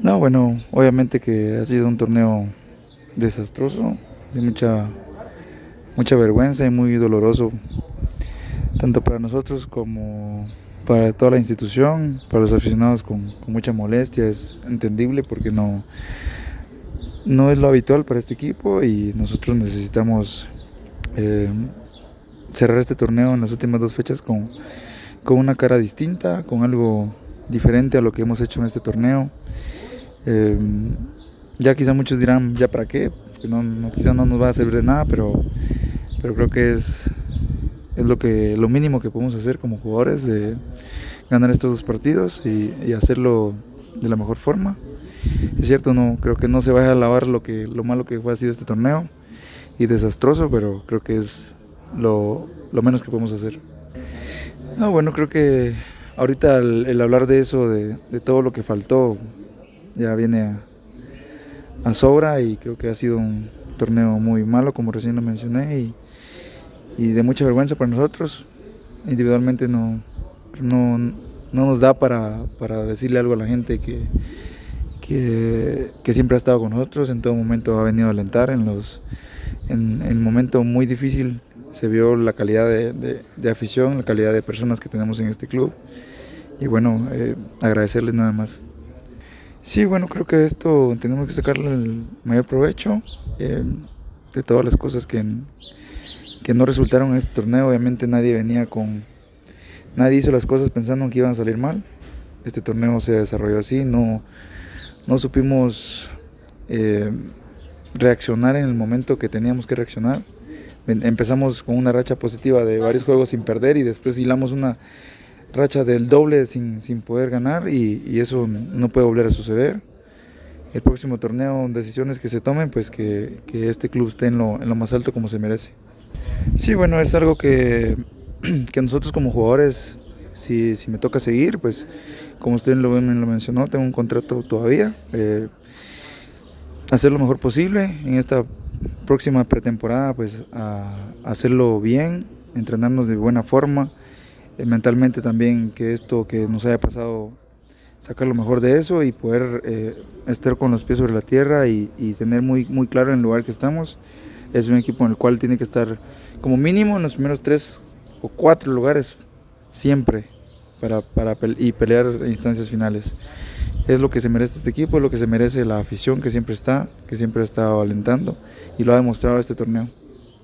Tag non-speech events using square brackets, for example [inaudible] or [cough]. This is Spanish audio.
No, bueno, obviamente que ha sido un torneo desastroso, de mucha, mucha vergüenza y muy doloroso, tanto para nosotros como para toda la institución, para los aficionados con, mucha molestia, es entendible porque no, no es lo habitual para este equipo y nosotros necesitamos eh, cerrar este torneo en las últimas dos fechas con, con, una cara distinta, con algo diferente a lo que hemos hecho en este torneo. Eh, ya quizá muchos dirán, ¿ya para qué? Porque no, no, quizá no nos va a servir de nada, pero, pero creo que es, es lo, que, lo mínimo que podemos hacer como jugadores, de ganar estos dos partidos y, y hacerlo de la mejor forma. Es cierto, no creo que no se vaya a lavar lo que lo malo que fue ha sido este torneo y desastroso, pero creo que es lo, lo menos que podemos hacer. Ah, bueno, creo que ahorita el, hablar de eso, de, todo lo que faltó, ya viene a, sobra y creo que ha sido un torneo muy malo, como recién lo mencioné, y, de mucha vergüenza para nosotros. Individualmente no, no, no nos da para, para decirle algo a la gente que, que, siempre ha estado con nosotros, en todo momento ha venido a alentar, en, los, en, en momento muy difícil se vio la calidad de, de, afición, la calidad de personas que tenemos en este club y bueno, eh, agradecerles nada más. Sí, bueno, creo que esto tenemos que sacarle el mayor provecho eh, de todas las cosas que, que no resultaron en este torneo, obviamente nadie venía con, nadie hizo las cosas pensando que iban a salir mal, este torneo se desarrolló así, no no supimos eh, reaccionar en el momento que teníamos que reaccionar. Empezamos con una racha positiva de varios juegos sin perder y después hilamos una racha del doble sin, sin poder ganar y, y, eso no puede volver a suceder. El próximo torneo, decisiones que se tomen, pues que, que este club esté en lo, en lo, más alto como se merece. Sí, bueno, es algo que, [clears throat] que nosotros como jugadores si, si me toca seguir, pues como usted lo, me lo mencionó, tengo un contrato todavía. Eh, hacer lo mejor posible en esta próxima pretemporada, pues a, hacerlo bien, entrenarnos de buena forma, eh, mentalmente también que esto que nos haya pasado, sacar lo mejor de eso y poder eh, estar con los pies sobre la tierra y, y, tener muy, muy claro en el lugar que estamos. Es un equipo en el cual tiene que estar como mínimo en los primeros tres o cuatro lugares siempre para, para y pelear instancias finales. Es lo que se merece este equipo, es lo que se merece la afición que siempre está, que siempre ha estado alentando y lo ha demostrado este torneo.